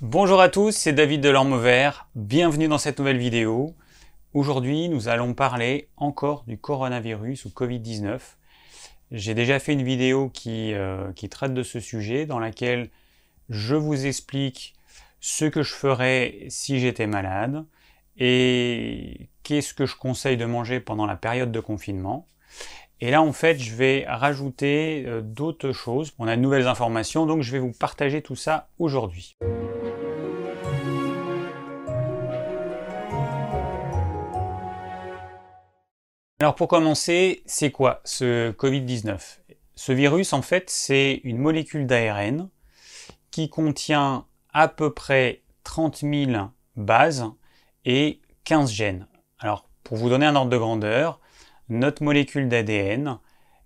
Bonjour à tous, c'est David Delorme-Vert. Bienvenue dans cette nouvelle vidéo. Aujourd'hui, nous allons parler encore du coronavirus ou Covid-19. J'ai déjà fait une vidéo euh, qui, traite de ce sujet dans laquelle je vous explique ce que je ferais si j'étais malade et qu'est-ce que je conseille de manger pendant la période de confinement. Et là, en fait, je vais rajouter euh, d'autres choses. On a de nouvelles informations, donc je vais vous partager tout ça aujourd'hui. Alors pour commencer, c'est quoi ce Covid-19 Ce virus, en fait, c'est une molécule d'ARN qui contient à peu près 30 000 bases et 15 gènes. Alors pour vous donner un ordre de grandeur, notre molécule d'ADN,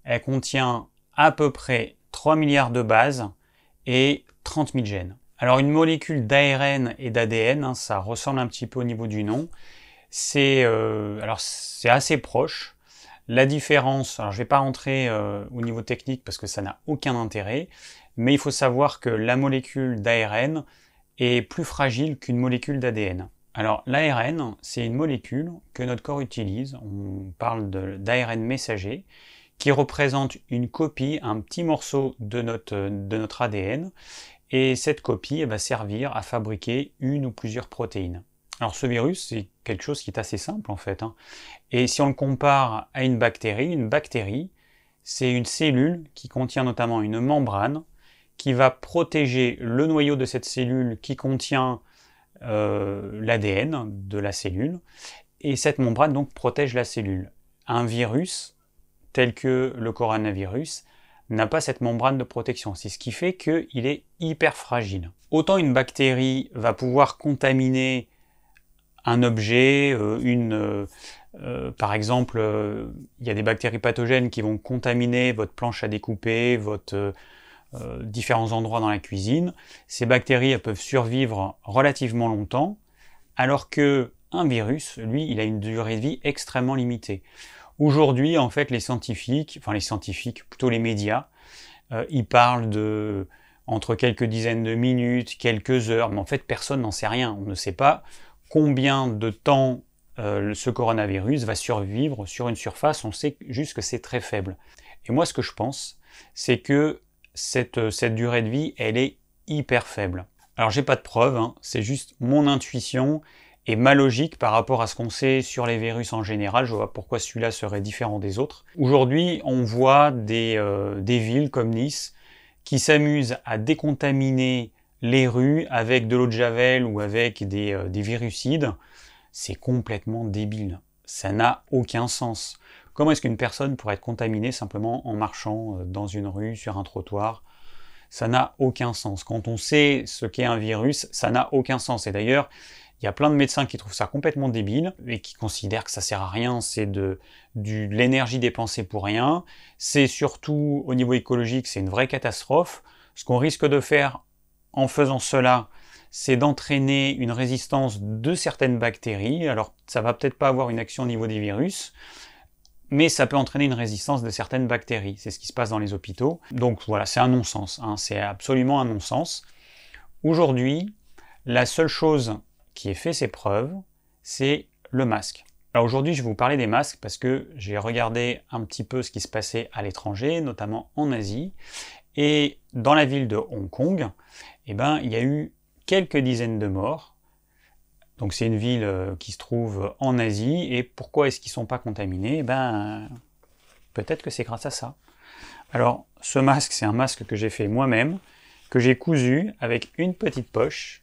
elle contient à peu près 3 milliards de bases et 30 000 gènes. Alors une molécule d'ARN et d'ADN, hein, ça ressemble un petit peu au niveau du nom, c'est euh, assez proche. La différence, alors je vais pas rentrer euh, au niveau technique parce que ça n'a aucun intérêt, mais il faut savoir que la molécule d'ARN est plus fragile qu'une molécule d'ADN. Alors l'ARN, c'est une molécule que notre corps utilise, on parle d'ARN messager, qui représente une copie, un petit morceau de notre, ADN, et cette copie va servir à fabriquer une ou plusieurs protéines. Alors ce virus, c'est quelque chose qui est assez simple en fait. Hein. Et si on le compare à une bactérie, une bactérie, c'est une cellule qui contient notamment une membrane qui va protéger le noyau de cette cellule qui contient l'ADN de la cellule. Et cette membrane donc protège la cellule. Un virus tel que le coronavirus n'a pas cette membrane de protection. C'est ce qui fait qu'il est hyper fragile. Autant une bactérie va pouvoir contaminer un objet, euh, une, euh, euh, par exemple, il y a des bactéries pathogènes qui vont contaminer votre planche à découper, votre différents endroits dans la cuisine. Ces bactéries elles peuvent survivre relativement longtemps, alors que un virus, lui, il a une durée de vie extrêmement limitée. Aujourd'hui, en fait, les scientifiques, enfin les scientifiques, plutôt les médias, ils parlent de entre quelques dizaines de minutes, quelques heures, mais en fait, personne n'en sait rien. On ne sait pas combien de temps euh, ce coronavirus va survivre sur une surface, on sait juste que c'est très faible. Et moi ce que je pense, c'est que cette, euh, cette, durée de vie, elle est hyper faible. Alors j'ai pas de preuves, hein, c'est juste mon intuition et ma logique par rapport à ce qu'on sait sur les virus en général, je vois pourquoi celui-là serait différent des autres. Aujourd'hui, on voit des, euh, villes comme Nice qui s'amusent à décontaminer les rues avec de l'eau de javel ou avec des, euh, des virucides, c'est complètement débile. Ça n'a aucun sens. Comment est-ce qu'une personne pourrait être contaminée simplement en marchant euh, dans une rue, sur un trottoir? Ça n'a aucun sens. Quand on sait ce qu'est un virus, ça n'a aucun sens. Et d'ailleurs, il y a plein de médecins qui trouvent ça complètement débile et qui considèrent que ça sert à rien, c'est de, l'énergie dépensée pour rien. C'est surtout au niveau écologique, c'est une vraie catastrophe. Ce qu'on risque de faire en faisant cela, c'est d'entraîner une résistance de certaines bactéries. Alors, ça va peut-être pas avoir une action au niveau des virus, mais ça peut entraîner une résistance de certaines bactéries. C'est ce qui se passe dans les hôpitaux. Donc voilà, c'est un non-sens. Hein. C'est absolument un non-sens. Aujourd'hui, la seule chose qui ait fait ses preuves, c'est le masque. Aujourd'hui, je vais vous parler des masques parce que j'ai regardé un petit peu ce qui se passait à l'étranger, notamment en Asie, et dans la ville de Hong Kong, eh ben, il y a eu quelques dizaines de morts. Donc c'est une ville euh, qui se trouve en Asie. Et pourquoi est-ce qu'ils ne sont pas contaminés? Eh ben, Peut-être que c'est grâce à ça. Alors ce masque, c'est un masque que j'ai fait moi-même, que j'ai cousu avec une petite poche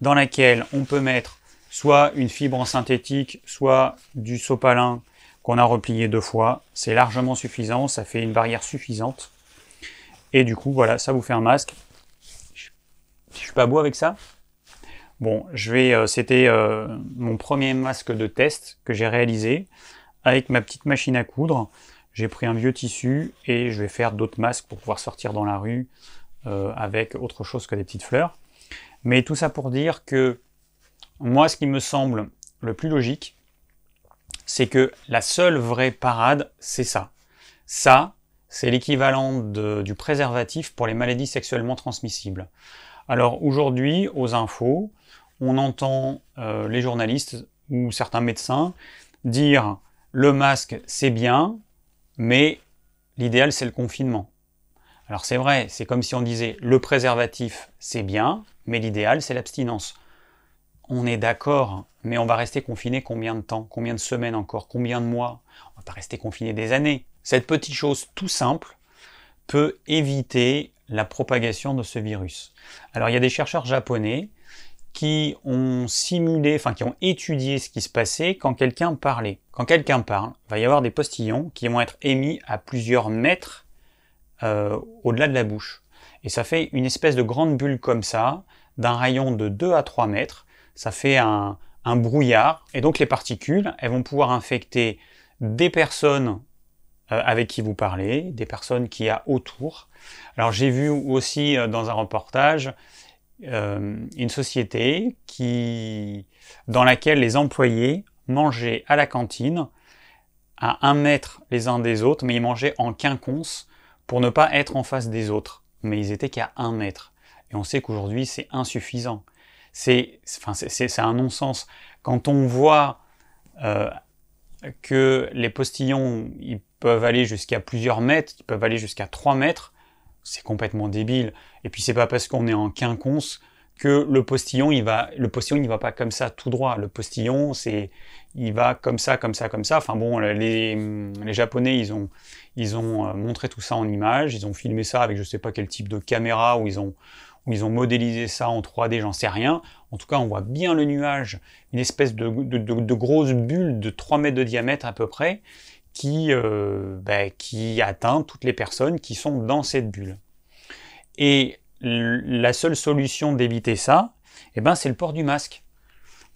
dans laquelle on peut mettre soit une fibre en synthétique, soit du sopalin qu'on a replié deux fois. C'est largement suffisant, ça fait une barrière suffisante. Et du coup, voilà, ça vous fait un masque. Je, suis pas beau avec ça? Bon, je vais. Euh, c'était euh, mon premier masque de test que j'ai réalisé avec ma petite machine à coudre. J'ai pris un vieux tissu et je vais faire d'autres masques pour pouvoir sortir dans la rue euh, avec autre chose que des petites fleurs. Mais tout ça pour dire que moi, ce qui me semble le plus logique, c'est que la seule vraie parade, c'est ça. Ça, c'est l'équivalent du préservatif pour les maladies sexuellement transmissibles. Alors aujourd'hui, aux infos, on entend euh, les journalistes ou certains médecins dire le masque c'est bien, mais l'idéal c'est le confinement. Alors c'est vrai, c'est comme si on disait le préservatif c'est bien, mais l'idéal c'est l'abstinence. On est d'accord, mais on va rester confiné combien de temps? Combien de semaines encore? Combien de mois? On va pas rester confiné des années. Cette petite chose tout simple peut éviter la propagation de ce virus. Alors il y a des chercheurs japonais qui ont simulé, enfin qui ont étudié ce qui se passait quand quelqu'un parlait. Quand quelqu'un parle, il va y avoir des postillons qui vont être émis à plusieurs mètres euh, au-delà de la bouche. Et ça fait une espèce de grande bulle comme ça, d'un rayon de 2 à 3 mètres. Ça fait un, un brouillard. Et donc les particules, elles vont pouvoir infecter des personnes euh, avec qui vous parlez, des personnes qui y a autour. Alors j'ai vu aussi euh, dans un reportage euh, une société qui, dans laquelle les employés mangeaient à la cantine à un mètre les uns des autres, mais ils mangeaient en quinconce pour ne pas être en face des autres. Mais ils étaient qu'à un mètre. Et on sait qu'aujourd'hui c'est insuffisant. C'est enfin, un non-sens. Quand on voit que les postillons ils peuvent aller jusqu'à plusieurs mètres, ils peuvent aller jusqu'à 3 mètres, c'est complètement débile. Et puis c'est pas parce qu'on est en quinconce que le postillon il va le postillon il va pas comme ça tout droit. Le postillon c'est il va comme ça comme ça comme ça. Enfin bon les, les japonais ils ont ils ont euh, montré tout ça en images. Ils ont filmé ça avec je sais pas quel type de caméra où ils ont ils ont modélisé ça en 3D j'en sais rien. En tout cas on voit bien le nuage une espèce de, de grosse bulle de 3 mètres de diamètre à peu près qui, euh, ben, qui atteint toutes les personnes qui sont dans cette bulle. Et la seule solution d'éviter ça, eh ben, c'est le port du masque.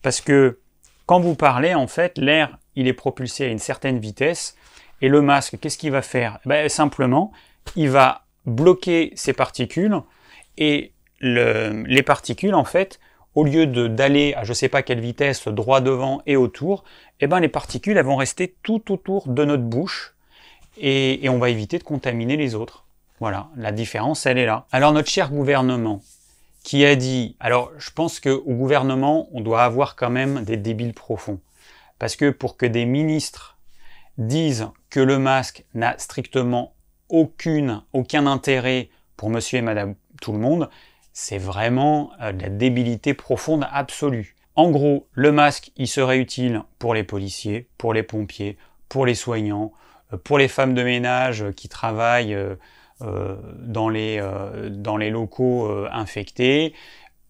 Parce que quand vous parlez, en fait, l'air, il est propulsé à une certaine vitesse, et le masque, qu'est-ce qu'il va faire? Eh ben, Simplement, il va bloquer ces particules, et le, les particules, en fait, au lieu d'aller à je ne sais pas quelle vitesse droit devant et autour, eh ben les particules vont rester tout autour de notre bouche et, on va éviter de contaminer les autres. Voilà, la différence elle est là. Alors notre cher gouvernement qui a dit, alors je pense qu'au gouvernement on doit avoir quand même des débiles profonds. Parce que pour que des ministres disent que le masque n'a strictement aucun intérêt pour monsieur et madame tout le monde, c'est vraiment euh, de la débilité profonde absolue. En gros, le masque, il serait utile pour les policiers, pour les pompiers, pour les soignants, euh, pour les femmes de ménage qui travaillent euh, dans les, dans les locaux infectés.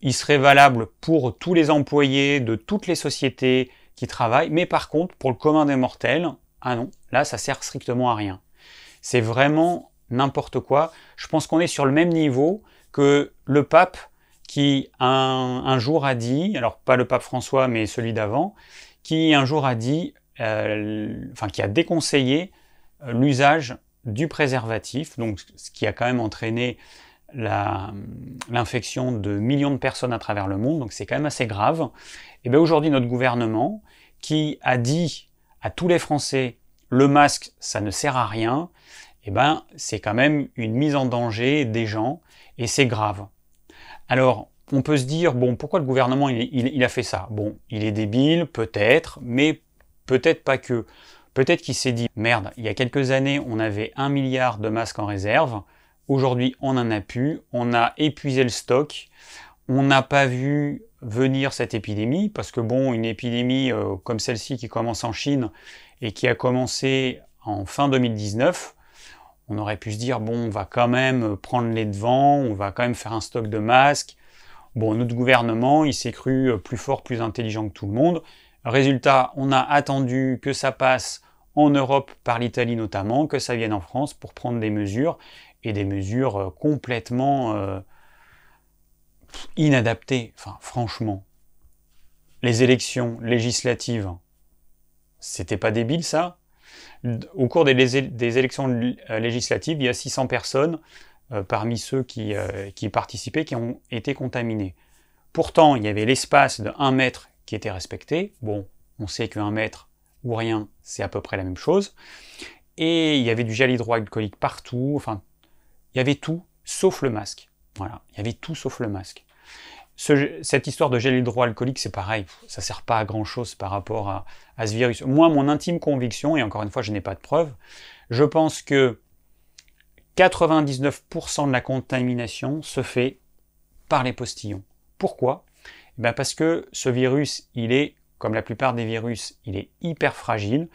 Il serait valable pour tous les employés de toutes les sociétés qui travaillent, mais par contre, pour le commun des mortels, ah non, là, ça sert strictement à rien. C'est vraiment n'importe quoi. Je pense qu'on est sur le même niveau que le pape qui un, jour a dit, alors pas le pape François mais celui d'avant, qui un jour a dit, euh, enfin qui a déconseillé euh, l'usage du préservatif, donc ce qui a quand même entraîné l'infection de millions de personnes à travers le monde, donc c'est quand même assez grave. Et bien aujourd'hui notre gouvernement qui a dit à tous les Français le masque ça ne sert à rien, et ben c'est quand même une mise en danger des gens et c'est grave. Alors, on peut se dire, bon, pourquoi le gouvernement il, a fait ça? Bon, il est débile, peut-être, mais peut-être pas que. Peut-être qu'il s'est dit, merde, il y a quelques années, on avait un milliard de masques en réserve, aujourd'hui, on n'en a plus, on a épuisé le stock, on n'a pas vu venir cette épidémie, parce que bon, une épidémie euh, comme celle-ci qui commence en Chine et qui a commencé en fin 2019, on aurait pu se dire, bon, on va quand même prendre les devants, on va quand même faire un stock de masques. Bon, notre gouvernement, il s'est cru plus fort, plus intelligent que tout le monde. Résultat, on a attendu que ça passe en Europe, par l'Italie notamment, que ça vienne en France pour prendre des mesures, et des mesures euh, complètement euh, inadaptées. Franchement. Les élections législatives, c'était pas débile ça? Au cours des, élections euh, législatives, il y a 600 personnes parmi ceux euh, qui, participaient qui ont été contaminés. Pourtant, il y avait l'espace de 1 mètre qui était respecté. Bon, on sait que 1 mètre ou rien, c'est à peu près la même chose. Et il y avait du gel hydroalcoolique partout. Enfin, il y avait tout sauf le masque. Voilà, il y avait tout sauf le masque. cette histoire de gel hydroalcoolique, c'est pareil, ça sert pas à grand chose par rapport à, à, ce virus. Moi, mon intime conviction, et encore une fois, je n'ai pas de preuves, je pense que 99% de la contamination se fait par les postillons. Pourquoi? Bien Parce que ce virus, il est, comme la plupart des virus, il est hyper fragile,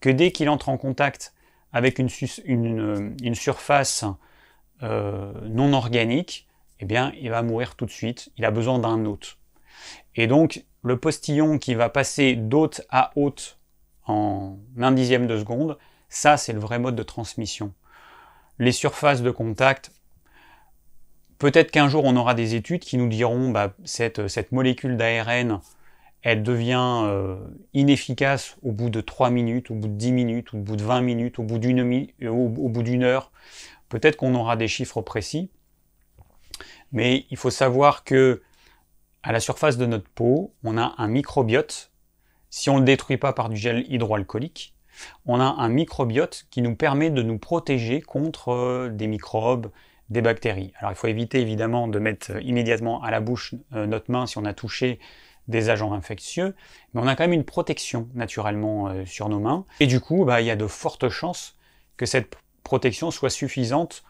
que dès qu'il entre en contact avec une, une, surface euh, non organique, eh bien, il va mourir tout de suite. Il a besoin d'un hôte. Et donc, le postillon qui va passer d'hôte à hôte en un dixième de seconde, ça, c'est le vrai mode de transmission. Les surfaces de contact, peut-être qu'un jour, on aura des études qui nous diront, bah, cette, molécule d'ARN, elle devient euh, inefficace au bout de 3 minutes, au bout de 10 minutes, au bout de 20 minutes, au bout d'une euh, au, bout d'une heure. Peut-être qu'on aura des chiffres précis. Mais il faut savoir que à la surface de notre peau, on a un microbiote. Si on ne le détruit pas par du gel hydroalcoolique, on a un microbiote qui nous permet de nous protéger contre euh, des microbes, des bactéries. Alors il faut éviter évidemment de mettre immédiatement à la bouche notre main si on a touché des agents infectieux, mais on a quand même une protection naturellement euh, sur nos mains. Et du coup, bah, il y a de fortes chances que cette protection soit suffisante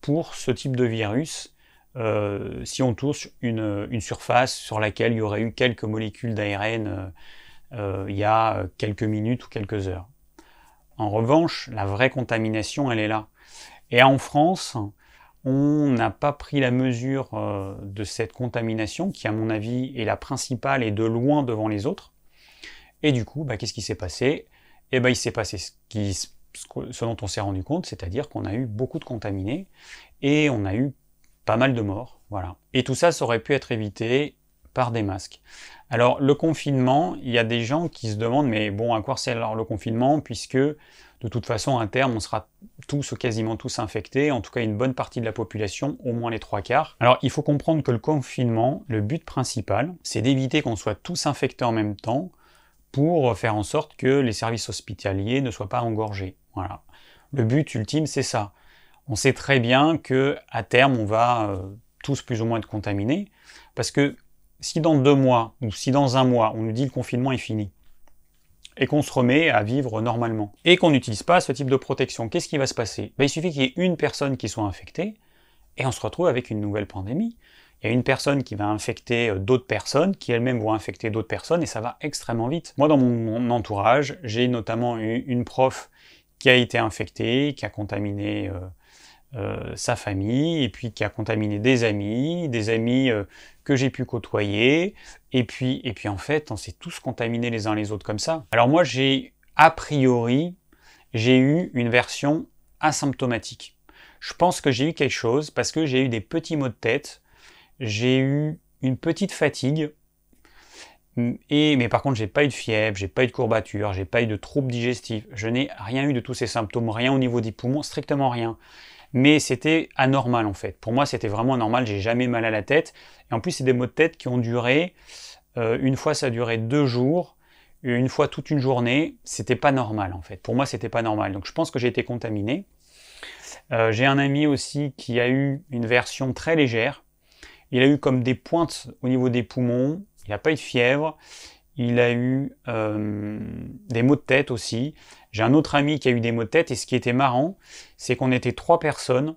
pour ce type de virus euh, si on touche une, surface sur laquelle il y aurait eu quelques molécules d'ARN euh, il y a quelques minutes ou quelques heures. En revanche, la vraie contamination, elle est là. Et en France, on n'a pas pris la mesure euh, de cette contamination qui, à mon avis, est la principale et de loin devant les autres. Et du coup, bah, qu'est-ce qui s'est passé? Eh ben, il s'est passé ce, ce dont on s'est rendu compte, c'est-à-dire qu'on a eu beaucoup de contaminés et on a eu pas mal de morts. Voilà. Et tout ça, ça aurait pu être évité par des masques. Alors, le confinement, il y a des gens qui se demandent, mais bon, à quoi sert alors le confinement, puisque de toute façon, à terme, on sera tous ou quasiment tous infectés, en tout cas une bonne partie de la population, au moins les trois quarts. Alors il faut comprendre que le confinement, le but principal, c'est d'éviter qu'on soit tous infectés en même temps pour faire en sorte que les services hospitaliers ne soient pas engorgés. Voilà. Le but ultime, c'est ça. On sait très bien que à terme, on va euh, tous plus ou moins être contaminés, parce que si dans deux mois ou si dans un mois, on nous dit le confinement est fini, et qu'on se remet à vivre normalement. Et qu'on n'utilise pas ce type de protection. Qu'est-ce qui va se passer? Ben, Il suffit qu'il y ait une personne qui soit infectée, et on se retrouve avec une nouvelle pandémie. Il y a une personne qui va infecter euh, d'autres personnes, qui elles-mêmes vont infecter d'autres personnes, et ça va extrêmement vite. Moi, dans mon entourage, j'ai notamment eu une prof qui a été infectée, qui a contaminé euh, euh, sa famille, et puis qui a contaminé des amis, des amis que j'ai pu côtoyer, et puis, et puis en fait, on s'est tous contaminés les uns les autres comme ça. Alors moi, j'ai, a priori, j'ai eu une version asymptomatique. Je pense que j'ai eu quelque chose parce que j'ai eu des petits maux de tête, j'ai eu une petite fatigue, et, mais par contre, j'ai pas eu de fièvre, j'ai pas eu de courbature, j'ai pas eu de troubles digestifs, je n'ai rien eu de tous ces symptômes, rien au niveau des poumons, strictement rien mais c'était anormal en fait. Pour moi, c'était vraiment anormal, j'ai jamais mal à la tête. Et en plus, c'est des maux de tête qui ont duré, euh, une fois ça a duré deux jours, une fois toute une journée, c'était pas normal en fait. Pour moi, c'était pas normal. Donc je pense que j'ai été contaminé. Euh, j'ai un ami aussi qui a eu une version très légère. Il a eu comme des pointes au niveau des poumons, il n'a pas eu de fièvre, il a eu euh, des maux de tête aussi. J'ai un autre ami qui a eu des maux de tête et ce qui était marrant, c'est qu'on était trois personnes.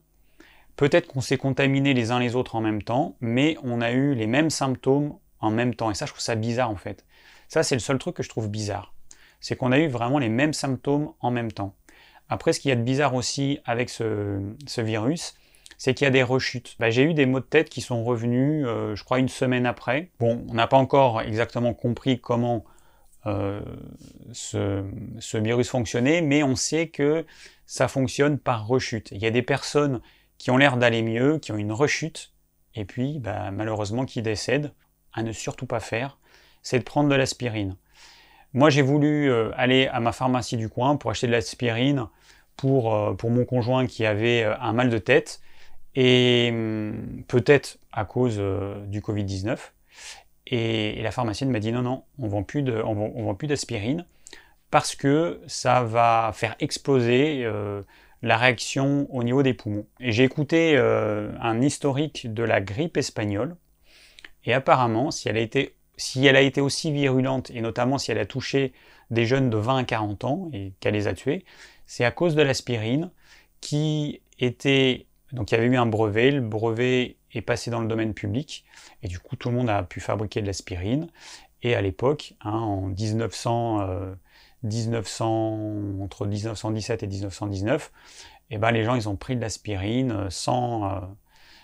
Peut-être qu'on s'est contaminés les uns les autres en même temps, mais on a eu les mêmes symptômes en même temps. Et ça, je trouve ça bizarre en fait. Ça, c'est le seul truc que je trouve bizarre. C'est qu'on a eu vraiment les mêmes symptômes en même temps. Après, ce qu'il y a de bizarre aussi avec ce, virus, c'est qu'il y a des rechutes. Bah, j'ai eu des maux de tête qui sont revenus, euh, je crois, une semaine après. Bon, on n'a pas encore exactement compris comment euh, ce, virus fonctionnait, mais on sait que ça fonctionne par rechute. Il y a des personnes qui ont l'air d'aller mieux, qui ont une rechute, et puis bah, malheureusement qui décèdent. À ne surtout pas faire, c'est de prendre de l'aspirine. Moi j'ai voulu euh, aller à ma pharmacie du coin pour acheter de l'aspirine pour, pour mon conjoint qui avait un mal de tête, et hum, peut-être à cause du Covid-19. Et, la pharmacienne m'a dit non, non, on on vend, plus d'aspirine parce que ça va faire exploser euh, la réaction au niveau des poumons. Et j'ai écouté euh, un historique de la grippe espagnole Et apparemment, si elle a été, si elle a été aussi virulente, et notamment si elle a touché des jeunes de 20 à 40 ans et qu'elle les a tués, c'est à cause de l'aspirine qui était... Donc il y avait eu un brevet, le brevet est passé dans le domaine public, et du coup tout le monde a pu fabriquer de l'aspirine. Et à l'époque, hein, en 1900, 1900, entre 1917 et 1919, eh ben, les gens ont pris de l'aspirine euh, sans, euh,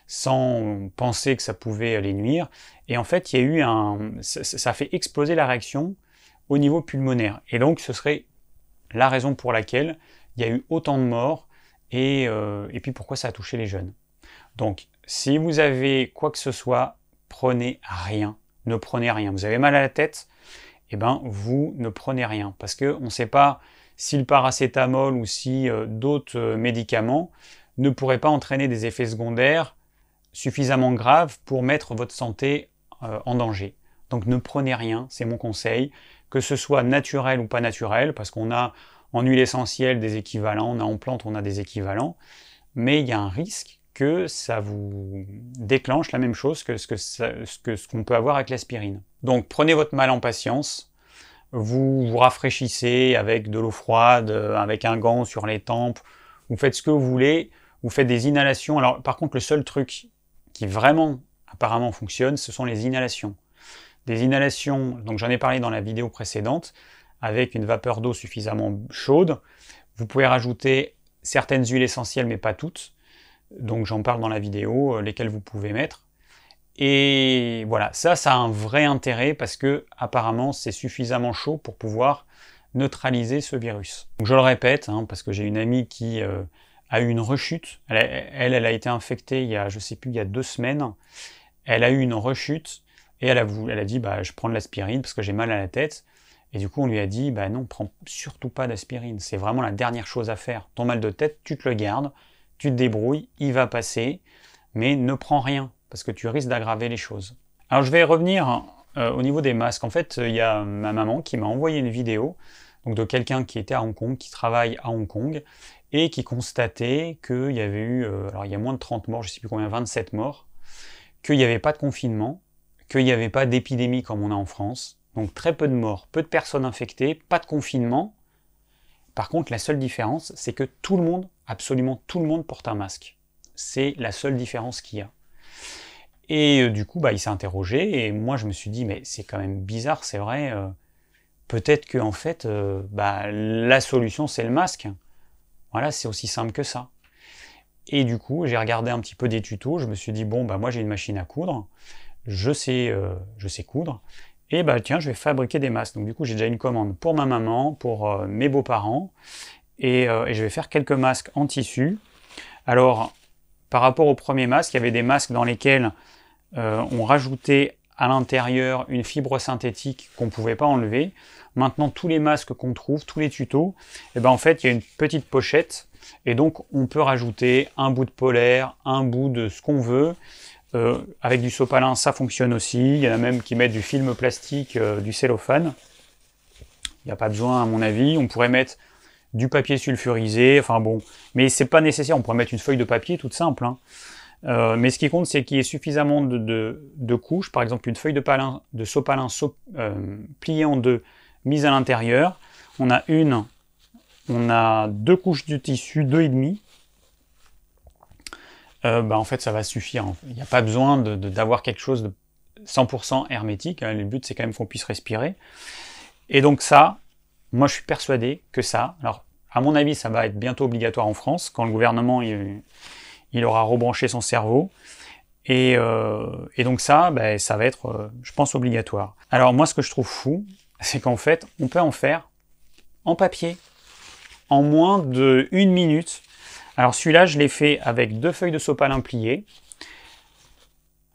sans penser que ça pouvait les nuire. Et en fait, il y a eu ça, a fait exploser la réaction au niveau pulmonaire. Et donc, ce serait la raison pour laquelle il y a eu autant de morts et, euh, et puis pourquoi ça a touché les jeunes? Donc, si vous avez quoi que ce soit, prenez rien. Ne prenez rien. Vous avez mal à la tête, eh ben, vous ne prenez rien. Parce qu'on ne sait pas si le paracétamol ou si euh, d'autres euh, médicaments ne pourraient pas entraîner des effets secondaires suffisamment graves pour mettre votre santé en danger. Donc ne prenez rien, c'est mon conseil, que ce soit naturel ou pas naturel, parce qu'on a en huile essentielle des équivalents, on a en plante, on a des équivalents, mais il y a un risque que ça vous déclenche la même chose que ce qu'on que ce peut avoir avec l'aspirine. Donc prenez votre mal en patience, vous vous rafraîchissez avec de l'eau froide, euh, avec un gant sur les tempes, vous faites ce que vous voulez, vous faites des inhalations. Alors par contre le seul truc qui vraiment apparemment fonctionne, ce sont les inhalations. Des inhalations, donc j'en ai parlé dans la vidéo précédente, avec une vapeur d'eau suffisamment chaude. Vous pouvez rajouter certaines huiles essentielles, mais pas toutes. Donc j'en parle dans la vidéo, euh, lesquelles vous pouvez mettre. Et voilà, ça, ça a un vrai intérêt parce que apparemment c'est suffisamment chaud pour pouvoir neutraliser ce virus. Je le répète, hein, parce que j'ai une amie qui euh, a eu une rechute. Elle, elle, a été infectée il y a, je sais plus, il y a deux semaines. Elle a eu une rechute et elle a, elle a dit, bah, je prends de l'aspirine parce que j'ai mal à la tête. Et du coup, on lui a dit, bah non, prends surtout pas d'aspirine. C'est vraiment la dernière chose à faire. Ton mal de tête, tu te le gardes, tu te débrouilles, il va passer, mais ne prends rien parce que tu risques d'aggraver les choses. Alors je vais revenir euh, au niveau des masques. En fait, il y a ma maman qui m'a envoyé une vidéo de quelqu'un qui était à Hong Kong, qui travaille à Hong Kong, et qui constatait qu'il y avait eu, euh, alors il y a moins de 30 morts, je ne sais plus combien, 27 morts, qu'il n'y avait pas de confinement, qu'il n'y avait pas d'épidémie comme on a en France, donc très peu de morts, peu de personnes infectées, pas de confinement. Par contre, la seule différence, c'est que tout le monde, absolument tout le monde porte un masque. C'est la seule différence qu'il y a. Et euh, du coup, bah, il s'est interrogé, et moi je me suis dit, mais c'est quand même bizarre, c'est vrai, euh, peut-être que en fait, euh, bah, la solution c'est le masque. Voilà, c'est aussi simple que ça. Et du coup, j'ai regardé un petit peu des tutos, je me suis dit, bon, bah, moi j'ai une machine à coudre, je sais, je sais coudre, et bah tiens, je vais fabriquer des masques. Donc du coup, j'ai déjà une commande pour ma maman, pour mes beaux-parents, et, et je vais faire quelques masques en tissu. Alors, par rapport au premier masque, il y avait des masques dans lesquels euh, on rajoutait à l'intérieur une fibre synthétique qu'on ne pouvait pas enlever. Maintenant, tous les masques qu'on trouve, tous les tutos, eh ben, en fait, il y a une petite pochette et donc on peut rajouter un bout de polaire, un bout de ce qu'on veut. Euh, avec du sopalin, ça fonctionne aussi. Il y en a même qui mettent du film plastique, euh, du cellophane. Il n'y a pas besoin, à mon avis. On pourrait mettre du papier sulfurisé, enfin bon, mais c'est pas nécessaire. On pourrait mettre une feuille de papier toute simple. Hein. Euh, mais ce qui compte, c'est qu'il y ait suffisamment de, couches, par exemple une feuille de, palin, de sopalin pliée en deux, mise à l'intérieur. On a une, on a deux couches de tissu, deux et demi. Euh, bah, en fait, ça va suffire. Il n'y a pas besoin d'avoir quelque chose de 100% hermétique. Hein. Le but, c'est quand même qu'on puisse respirer. Et donc ça, moi, je suis persuadé que ça, alors à mon avis, ça va être bientôt obligatoire en France, quand le gouvernement il aura rebranché son cerveau. Et, euh, donc ça, ben, ça va être, euh, je pense, obligatoire. Alors moi, ce que je trouve fou, c'est qu'en fait, on peut en faire en papier, en moins de une minute. Alors celui-là, je l'ai fait avec deux feuilles de sopalin pliées,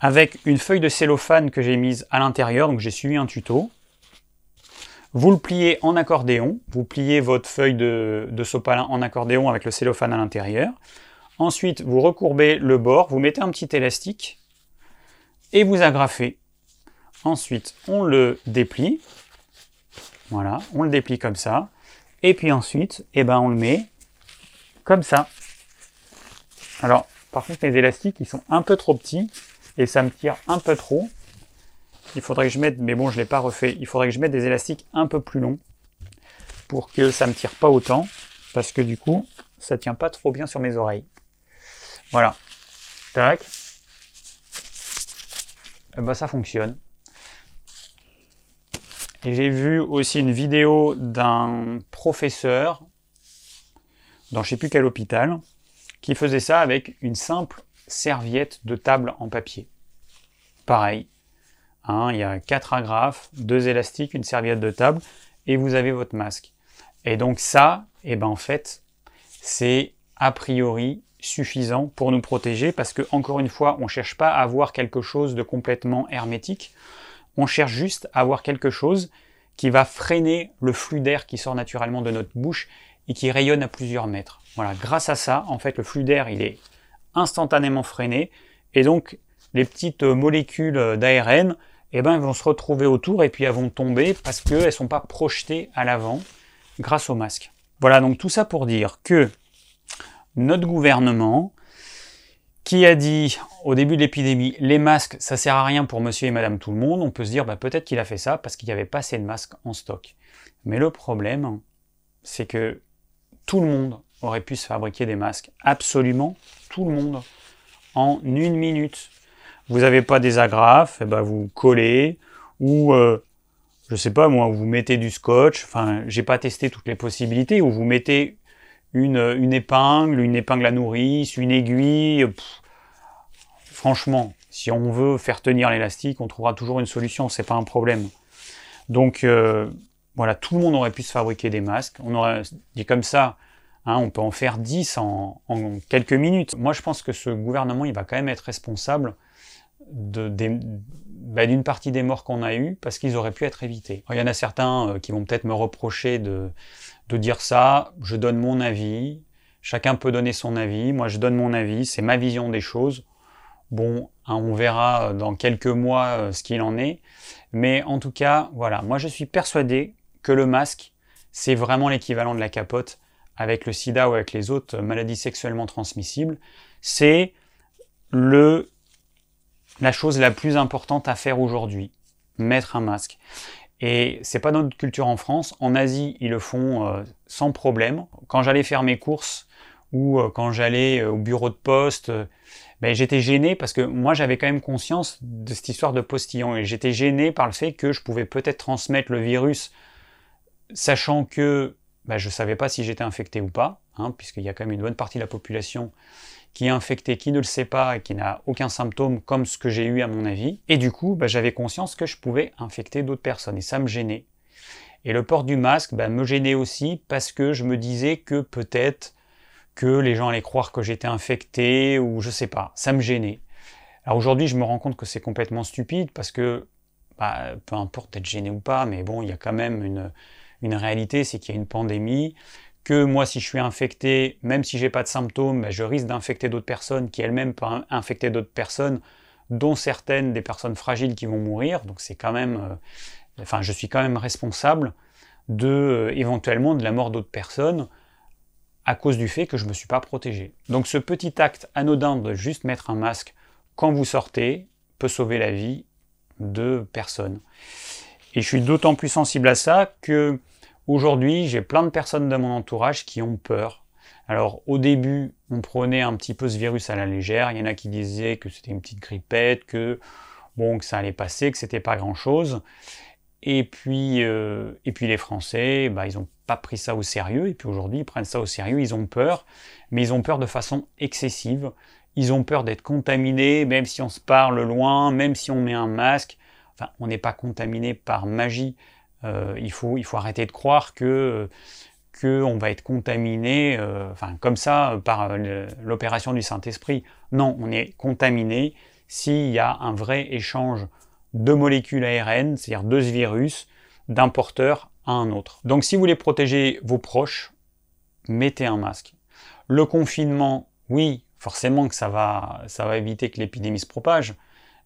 avec une feuille de cellophane que j'ai mise à l'intérieur, donc j'ai suivi un tuto. Vous le pliez en accordéon, vous pliez votre feuille de, sopalin en accordéon avec le cellophane à l'intérieur. Ensuite, vous recourbez le bord, vous mettez un petit élastique et vous agrafez. Ensuite, on le déplie. Voilà, on le déplie comme ça. Et puis ensuite, eh ben, on le met comme ça. Alors, par contre, les élastiques, ils sont un peu trop petits et ça me tire un peu trop. il faudrait que je mette, mais bon, je ne l'ai pas refait, il faudrait que je mette des élastiques un peu plus longs pour que ça ne me tire pas autant, parce que du coup, ça tient pas trop bien sur mes oreilles. Voilà. Tac. Et eh ben, ça fonctionne. Et j'ai vu aussi une vidéo d'un professeur dans je sais plus quel hôpital qui faisait ça avec une simple serviette de table en papier. Pareil. Hein, il y a quatre agrafes, deux élastiques, une serviette de table et vous avez votre masque. Et donc ça, et eh ben en fait, c'est a priori suffisant pour nous protéger parce que encore une fois, on ne cherche pas à avoir quelque chose de complètement hermétique. On cherche juste à avoir quelque chose qui va freiner le flux d'air qui sort naturellement de notre bouche et qui rayonne à plusieurs mètres. Voilà, grâce à ça, en fait, le flux d'air, il est instantanément freiné et donc les petites molécules d'ARN, eh ben, vont se retrouver autour et puis elles vont tomber parce qu'elles ne sont pas projetées à l'avant grâce au masque. Voilà, donc tout ça pour dire que notre gouvernement, qui a dit au début de l'épidémie, les masques, ça sert à rien pour monsieur et madame tout le monde, on peut se dire bah, peut-être qu'il a fait ça parce qu'il n'y avait pas assez de masques en stock. Mais le problème, c'est que tout le monde aurait pu se fabriquer des masques, absolument tout le monde, en une minute. Vous n'avez pas des agrafes, et eh ben vous collez, ou euh, je sais pas moi, vous mettez du scotch, enfin j'ai pas testé toutes les possibilités, ou vous mettez une, une épingle, une épingle à nourrice, une aiguille. franchement, si on veut faire tenir l'élastique, on trouvera toujours une solution, c'est pas un problème. Donc euh, voilà, tout le monde aurait pu se fabriquer des masques. On aurait dit comme ça, hein, on peut en faire 10 en, quelques minutes. Moi, je pense que ce gouvernement, il va quand même être responsable bah, d'une partie des morts qu'on a eues parce qu'ils auraient pu être évités. il y en a certains euh, qui vont peut-être me reprocher de, dire ça, je donne mon avis, chacun peut donner son avis, moi je donne mon avis, c'est ma vision des choses. Bon, hein, on verra dans quelques mois euh, ce qu'il en est, mais en tout cas, voilà, moi je suis persuadé que le masque, c'est vraiment l'équivalent de la capote avec le sida ou avec les autres maladies sexuellement transmissibles. C'est le la chose la plus importante à faire aujourd'hui, mettre un masque. Et c'est pas notre culture en France. En Asie, ils le font euh, sans problème. Quand j'allais faire mes courses ou euh, quand j'allais euh, au bureau de poste, ben, j'étais gêné parce que moi j'avais quand même conscience de cette histoire de postillon et j'étais gêné par le fait que je pouvais peut-être transmettre le virus, sachant que ben, je savais pas si j'étais infecté ou pas, hein, puisqu'il y a quand même une bonne partie de la population qui est infecté, qui ne le sait pas et qui n'a aucun symptôme comme ce que j'ai eu à mon avis. Et du coup, bah, j'avais conscience que je pouvais infecter d'autres personnes et ça me gênait. Et le port du masque bah, me gênait aussi parce que je me disais que peut-être que les gens allaient croire que j'étais infecté ou je sais pas, ça me gênait. Alors aujourd'hui, je me rends compte que c'est complètement stupide parce que bah, peu importe d'être gêné ou pas, mais bon, il y a quand même une, une réalité, c'est qu'il y a une pandémie, que moi, si je suis infecté, même si j'ai pas de symptômes, ben, je risque d'infecter d'autres personnes qui elles-mêmes peuvent infecter d'autres personnes, dont certaines des personnes fragiles qui vont mourir. Donc c'est quand même, euh, enfin, je suis quand même responsable de euh, éventuellement de la mort d'autres personnes à cause du fait que je ne me suis pas protégé. Donc ce petit acte anodin de juste mettre un masque quand vous sortez peut sauver la vie de personnes. Et je suis d'autant plus sensible à ça que Aujourd'hui, j'ai plein de personnes de mon entourage qui ont peur. Alors au début, on prenait un petit peu ce virus à la légère. Il y en a qui disaient que c'était une petite grippette, que bon, que ça allait passer, que c'était pas grand-chose. Et puis, euh, et puis les Français, bah, ils n'ont pas pris ça au sérieux. Et puis aujourd'hui, ils prennent ça au sérieux. Ils ont peur, mais ils ont peur de façon excessive. Ils ont peur d'être contaminés, même si on se parle loin, même si on met un masque. Enfin, on n'est pas contaminé par magie. Euh, il, faut, arrêter de croire que qu'on va être contaminé, euh, comme ça, par l'opération du Saint-Esprit. Non, on est contaminé s'il y a un vrai échange de molécules ARN, c'est-à-dire de ce virus, d'un porteur à un autre. Donc si vous voulez protéger vos proches, mettez un masque. Le confinement, oui, forcément que ça va, ça va éviter que l'épidémie se propage,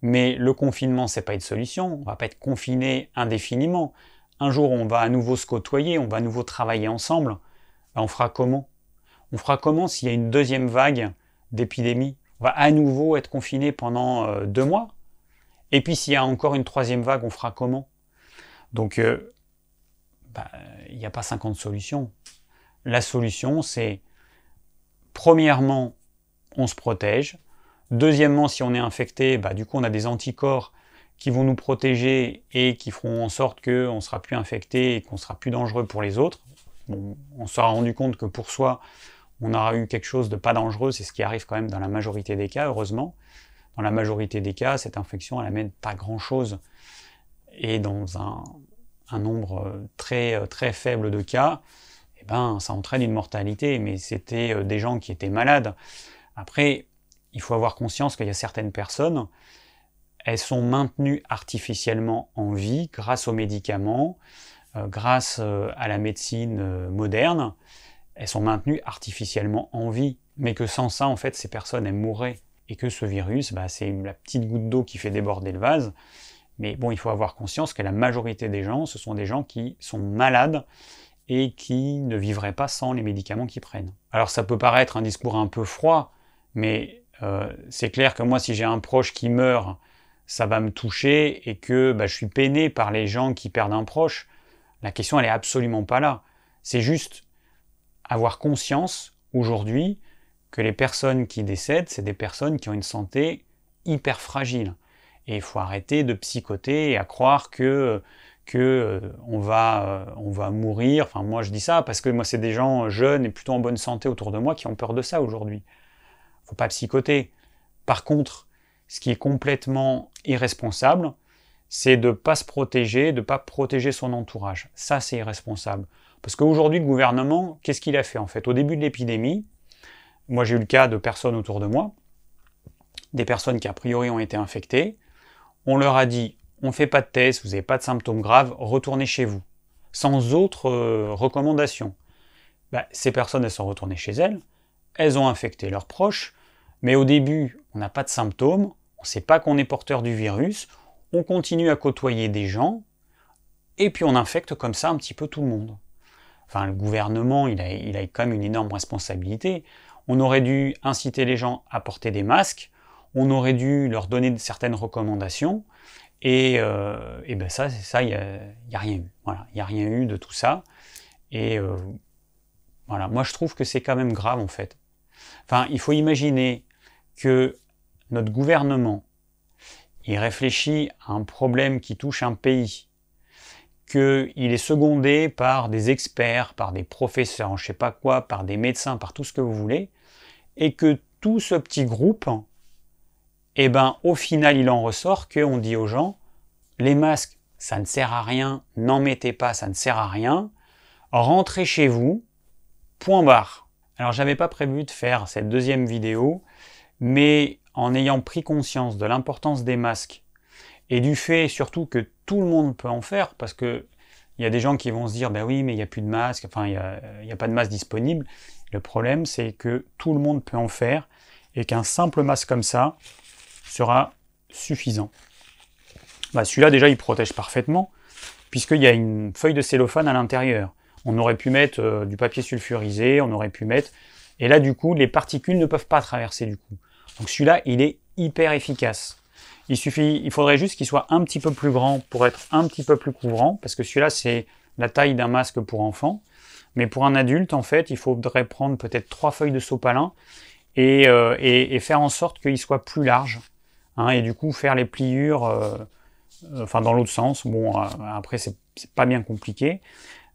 mais le confinement, c'est pas une solution. On va pas être confiné indéfiniment un jour on va à nouveau se côtoyer, on va à nouveau travailler ensemble, ben, on fera comment? On fera comment s'il y a une deuxième vague d'épidémie? On va à nouveau être confiné pendant euh, deux mois? Et puis s'il y a encore une troisième vague, on fera comment? Donc, euh, bah, il n'y a pas 50 solutions. La solution, c'est premièrement, on se protège. Deuxièmement, si on est infecté, bah, du coup, on a des anticorps qui vont nous protéger et qui feront en sorte qu'on ne sera plus infecté et qu'on sera plus dangereux pour les autres. on sera rendu compte que pour soi, on aura eu quelque chose de pas dangereux, c'est ce qui arrive quand même dans la majorité des cas, heureusement. Dans la majorité des cas, cette infection, elle amène pas grand-chose. Et dans un, nombre très, très faible de cas, eh ben, ça entraîne une mortalité, mais c'était euh, des gens qui étaient malades. Après, il faut avoir conscience qu'il y a certaines personnes, elles sont maintenues artificiellement en vie grâce aux médicaments, euh, grâce euh, à la médecine moderne, elles sont maintenues artificiellement en vie, mais que sans ça, en fait, ces personnes, elles mourraient. Et que ce virus, bah, c'est la petite goutte d'eau qui fait déborder le vase. Mais bon, il faut avoir conscience que la majorité des gens, ce sont des gens qui sont malades et qui ne vivraient pas sans les médicaments qu'ils prennent. Alors ça peut paraître un discours un peu froid, mais euh, c'est clair que moi, si j'ai un proche qui meurt, ça va me toucher et que bah, je suis peiné par les gens qui perdent un proche. La question, elle est absolument pas là. C'est juste avoir conscience aujourd'hui que les personnes qui décèdent, c'est des personnes qui ont une santé hyper fragile. Et il faut arrêter de psychoter et à croire que, que euh, on, va, euh, on va mourir. Enfin, moi je dis ça parce que moi c'est des gens jeunes et plutôt en bonne santé autour de moi qui ont peur de ça aujourd'hui. Faut pas psychoter. Par contre, ce qui est complètement irresponsable, c'est de ne pas se protéger, de ne pas protéger son entourage. Ça, c'est irresponsable. Parce qu'aujourd'hui, le gouvernement, qu'est-ce qu'il a fait en fait? Au début de l'épidémie, moi j'ai eu le cas de personnes autour de moi, des personnes qui a priori ont été infectées, on leur a dit on ne fait pas de test, vous n'avez pas de symptômes graves, retournez chez vous, sans autre euh, recommandation. Bah, ces personnes, elles sont retournées chez elles, elles ont infecté leurs proches, mais au début, on n'a pas de symptômes, on ne sait pas qu'on est porteur du virus, on continue à côtoyer des gens, et puis on infecte comme ça un petit peu tout le monde enfin le gouvernement, il a, il quand même une énorme responsabilité. On aurait dû inciter les gens à porter des masques, on aurait dû leur donner certaines recommandations, et, euh, et ben ça, il n'y a, a, rien eu. Voilà, il n'y a rien eu de tout ça. Et euh, voilà, moi je trouve que c'est quand même grave en fait. Enfin, il faut imaginer que notre gouvernement, il réfléchit à un problème qui touche un pays qu'il est secondé par des experts, par des professeurs, je sais pas quoi, par des médecins, par tout ce que vous voulez, et que tout ce petit groupe, eh ben, au final, il en ressort qu'on dit aux gens, les masques, ça ne sert à rien, n'en mettez pas, ça ne sert à rien, rentrez chez vous, point barre. Alors, j'avais pas prévu de faire cette deuxième vidéo, mais en ayant pris conscience de l'importance des masques et du fait surtout que tout le monde peut en faire, parce que il y a des gens qui vont se dire, ben oui, mais il n'y a plus de masque, enfin, il n'y a, pas de masque disponible. Le problème, c'est que tout le monde peut en faire et qu'un simple masque comme ça sera suffisant. Bah, Celui-là, déjà, il protège parfaitement, puisqu'il y a une feuille de cellophane à l'intérieur. On aurait pu mettre euh, du papier sulfurisé, on aurait pu mettre... Et là, du coup, les particules ne peuvent pas traverser, du coup. Donc celui-là, il est hyper efficace. Il suffit, il faudrait juste qu'il soit un petit peu plus grand pour être un petit peu plus couvrant, parce que celui-là, c'est la taille d'un masque pour enfant. Mais pour un adulte, en fait, il faudrait prendre peut-être trois feuilles de sopalin et, euh, faire en sorte qu'il soit plus large. Hein, et du coup, faire les pliures, euh, euh, enfin dans l'autre sens. Bon, après, c'est pas bien compliqué.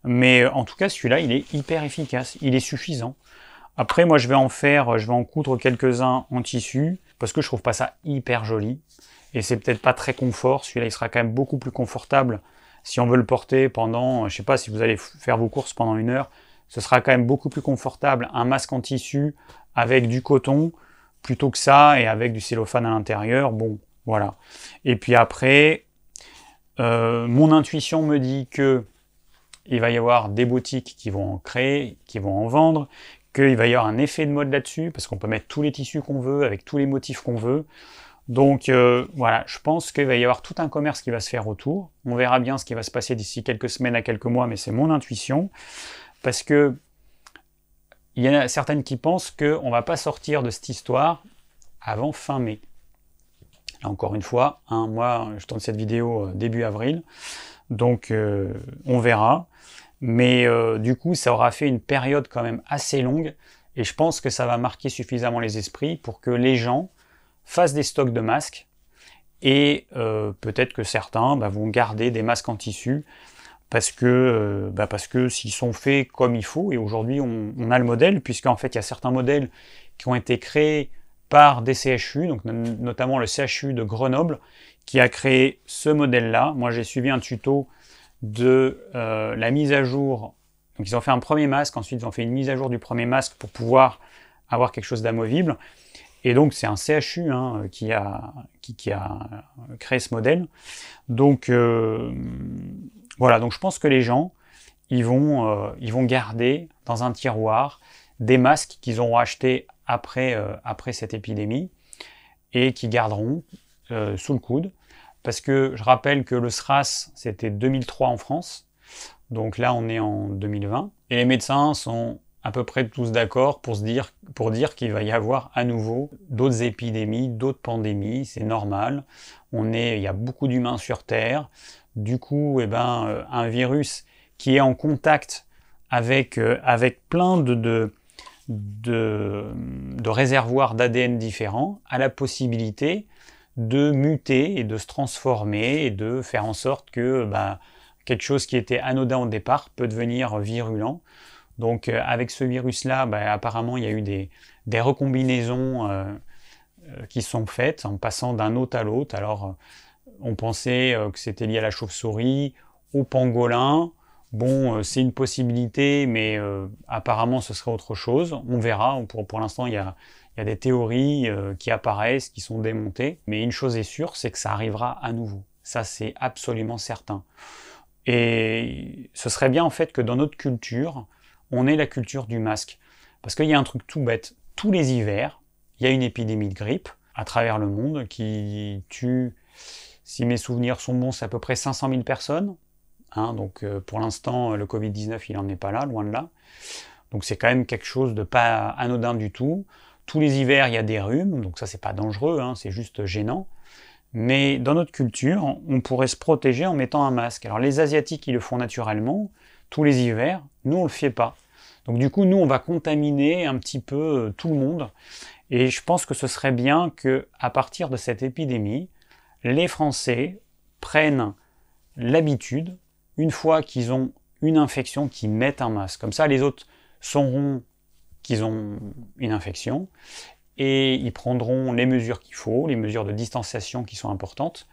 Mais en tout cas, celui-là, il est hyper efficace. Il est suffisant. Après, moi, je vais en faire, je vais en coudre quelques-uns en tissu, parce que je trouve pas ça hyper joli et c'est peut-être pas très confort. Celui-là, il sera quand même beaucoup plus confortable si on veut le porter pendant, je sais pas, si vous allez faire vos courses pendant une heure, ce sera quand même beaucoup plus confortable un masque en tissu avec du coton plutôt que ça et avec du cellophane à l'intérieur. Bon, voilà. Et puis après, euh, mon intuition me dit que il va y avoir des boutiques qui vont en créer, qui vont en vendre, qu'il va y avoir un effet de mode là-dessus, parce qu'on peut mettre tous les tissus qu'on veut, avec tous les motifs qu'on veut. Donc euh, voilà, je pense qu'il va y avoir tout un commerce qui va se faire autour. On verra bien ce qui va se passer d'ici quelques semaines à quelques mois, mais c'est mon intuition. Parce que il y en a certaines qui pensent qu'on ne va pas sortir de cette histoire avant fin mai. encore une fois, moi je tourne cette vidéo euh, début avril, donc euh, on verra. Mais euh, du coup, ça aura fait une période quand même assez longue. Et je pense que ça va marquer suffisamment les esprits pour que les gens fassent des stocks de masques. Et peut-être que certains bah, vont garder des masques en tissu parce que, bah, parce que s'ils sont faits comme il faut, et aujourd'hui on, on, a le modèle, puisqu'en fait il y a certains modèles qui ont été créés par des CHU, donc notamment le CHU de Grenoble, qui a créé ce modèle-là. Moi, j'ai suivi un tuto de euh, la mise à jour. Donc, ils ont fait un premier masque, ensuite, ils ont fait une mise à jour du premier masque pour pouvoir avoir quelque chose d'amovible. Et donc, c'est un CHU hein, qui, a, qui, a créé ce modèle. Donc, euh, voilà. Donc, je pense que les gens, ils vont, euh, ils vont garder dans un tiroir des masques qu'ils auront achetés après, euh, après cette épidémie et qui garderont euh, sous le coude. Parce que je rappelle que le SRAS, c'était 2003 en France. Donc là, on est en 2020. Et les médecins sont à peu près tous d'accord pour, se dire, pour dire qu'il va y avoir à nouveau d'autres épidémies, d'autres pandémies. C'est normal. On est, il y a beaucoup d'humains sur Terre. Du coup, eh ben, euh, un virus qui est en contact avec, avec plein de, de, de, réservoirs d'ADN différents a la possibilité de muter et de se transformer et de faire en sorte que bah, quelque chose qui était anodin au départ peut devenir virulent. Donc euh, avec ce virus-là, bah, apparemment il y a eu des, recombinaisons euh, euh, qui sont faites en passant d'un hôte à l'autre. Alors on pensait que c'était lié à la chauve-souris, au pangolin, Bon, c'est une possibilité, mais apparemment ce serait autre chose. On verra. Pour, pour l'instant, il y a, des théories euh, qui apparaissent, qui sont démontées. Mais une chose est sûre, c'est que ça arrivera à nouveau. Ça, c'est absolument certain. Et ce serait bien en fait que dans notre culture, on ait la culture du masque. Parce qu'il y a un truc tout bête. Tous les hivers, il y a une épidémie de grippe à travers le monde qui tue, si mes souvenirs sont bons, c'est à peu près 500 000 personnes Hein, donc euh, pour l'instant, le Covid-19, il n'en est pas là, loin de là. Donc c'est quand même quelque chose de pas anodin du tout. Tous les hivers, il y a des rhumes, donc ça c'est pas dangereux, hein, c'est juste gênant. Mais dans notre culture, on pourrait se protéger en mettant un masque. Alors les Asiatiques, ils le font naturellement, tous les hivers, nous on le fait pas. Donc du coup, nous on va contaminer un petit peu euh, tout le monde. Et je pense que ce serait bien que, à partir de cette épidémie, les Français prennent l'habitude une fois qu'ils ont une infection, qu'ils mettent un masque. Comme ça, les autres sauront qu'ils ont une infection et ils prendront les mesures qu'il faut, les mesures de distanciation qui sont importantes.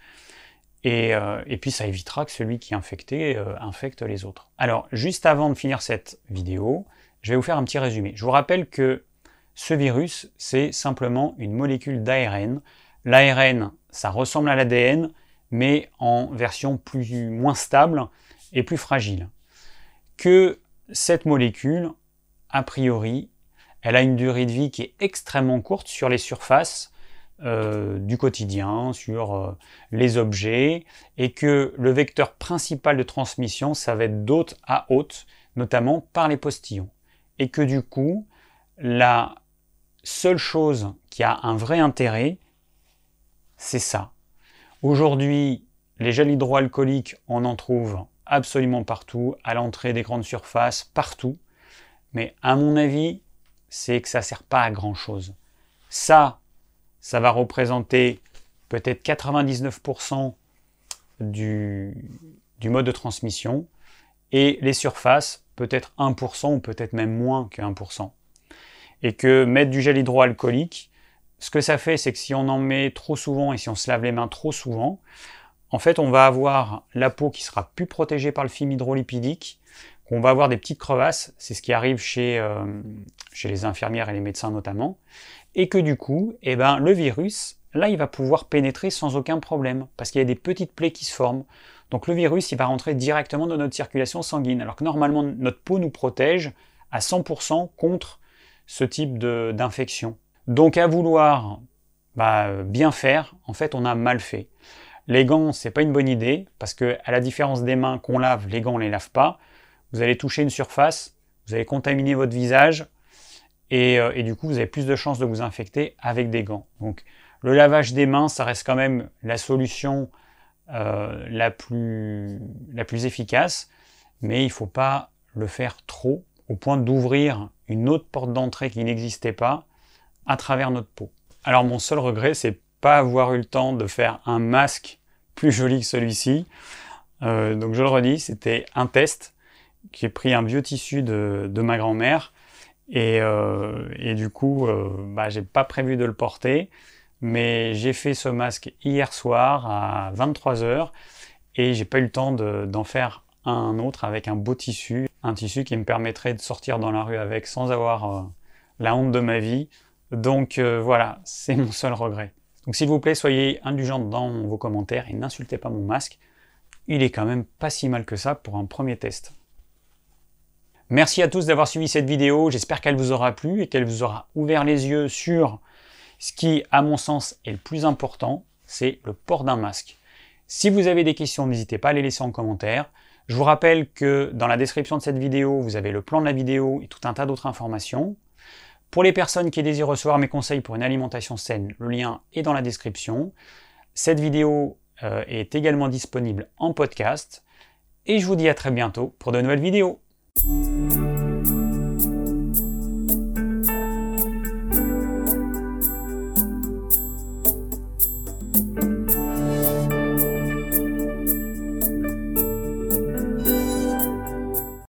Et, euh, puis ça évitera que celui qui est infecté euh, infecte les autres. Alors, juste avant de finir cette vidéo, je vais vous faire un petit résumé. Je vous rappelle que ce virus, c'est simplement une molécule d'ARN. L'ARN, ça ressemble à l'ADN, mais en version plus, moins stable et plus fragile. Que cette molécule, a priori, elle a une durée de vie qui est extrêmement courte sur les surfaces euh, du quotidien, sur euh, les objets, et que le vecteur principal de transmission, ça va être d'hôte à hôte, notamment par les postillons. Et que du coup, la seule chose qui a un vrai intérêt, c'est ça. Aujourd'hui, les gels hydroalcooliques, on en trouve absolument partout, à l'entrée des grandes surfaces, partout. Mais à mon avis, c'est que ça ne sert pas à grand chose. Ça, ça va représenter peut-être 99% du, du mode de transmission. Et les surfaces, peut-être 1% ou peut-être même moins que 1%. Et que mettre du gel hydroalcoolique, ce que ça fait, c'est que si on en met trop souvent et si on se lave les mains trop souvent, en fait, on va avoir la peau qui sera plus protégée par le film hydrolipidique, qu'on va avoir des petites crevasses, c'est ce qui arrive chez, euh, chez les infirmières et les médecins notamment, et que du coup, eh ben, le virus, là, il va pouvoir pénétrer sans aucun problème, parce qu'il y a des petites plaies qui se forment. Donc le virus, il va rentrer directement dans notre circulation sanguine, alors que normalement, notre peau nous protège à 100% contre ce type d'infection. Donc à vouloir bah, bien faire, en fait, on a mal fait. Les gants, c'est pas une bonne idée, parce que à la différence des mains qu'on lave, les gants on les lave pas. Vous allez toucher une surface, vous allez contaminer votre visage, et, euh, du coup vous avez plus de chances de vous infecter avec des gants. Donc Le lavage des mains, ça reste quand même la solution euh, la, plus, la plus efficace, mais il ne faut pas le faire trop au point d'ouvrir une autre porte d'entrée qui n'existait pas à travers notre peau. Alors mon seul regret, c'est pas avoir eu le temps de faire un masque plus joli que celui-ci. Euh, donc je le redis, c'était un test. J'ai pris un vieux tissu de, ma grand-mère et, euh, et, du coup, euh, bah, j'ai pas prévu de le porter, mais j'ai fait ce masque hier soir à 23h et j'ai pas eu le temps d'en faire un autre avec un beau tissu, un tissu qui me permettrait de sortir dans la rue avec sans avoir la honte de ma vie. Donc voilà, c'est mon seul regret. Donc s'il vous plaît, soyez indulgents dans vos commentaires et n'insultez pas mon masque. Il est quand même pas si mal que ça pour un premier test. Merci à tous d'avoir suivi cette vidéo, j'espère qu'elle vous aura plu et qu'elle vous aura ouvert les yeux sur ce qui, à mon sens, est le plus important, c'est le port d'un masque. Si vous avez des questions, n'hésitez pas à les laisser en commentaire. Je vous rappelle que dans la description de cette vidéo, vous avez le plan de la vidéo et tout un tas d'autres informations. Pour les personnes qui désirent recevoir mes conseils pour une alimentation saine, le lien est dans la description. Cette vidéo euh, est également disponible en podcast. Et je vous dis à très bientôt pour de nouvelles vidéos. Música